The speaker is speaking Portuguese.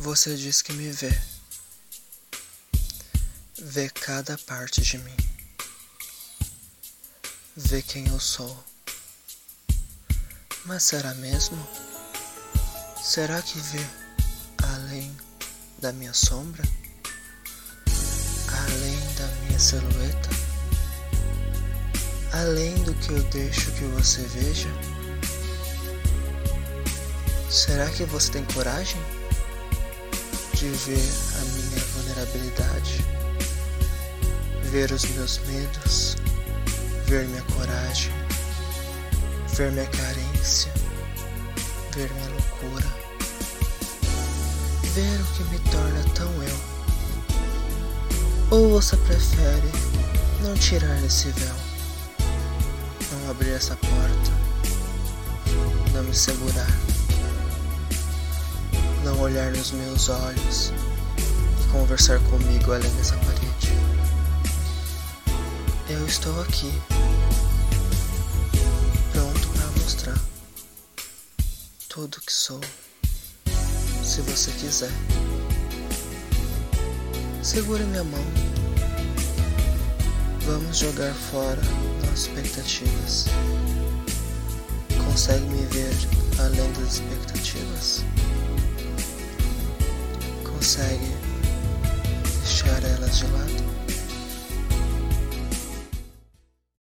Você diz que me vê, vê cada parte de mim, vê quem eu sou. Mas será mesmo? Será que vê além da minha sombra? Além da minha silhueta? Além do que eu deixo que você veja? Será que você tem coragem? De ver a minha vulnerabilidade, ver os meus medos, ver minha coragem, ver minha carência, ver minha loucura, ver o que me torna tão eu. Ou você prefere não tirar esse véu, não abrir essa porta, não me segurar? Olhar nos meus olhos e conversar comigo além dessa parede. Eu estou aqui, pronto para mostrar tudo que sou, se você quiser. Segura minha mão. Vamos jogar fora nossas expectativas. Consegue me ver além das expectativas? Consegue deixar elas de lado?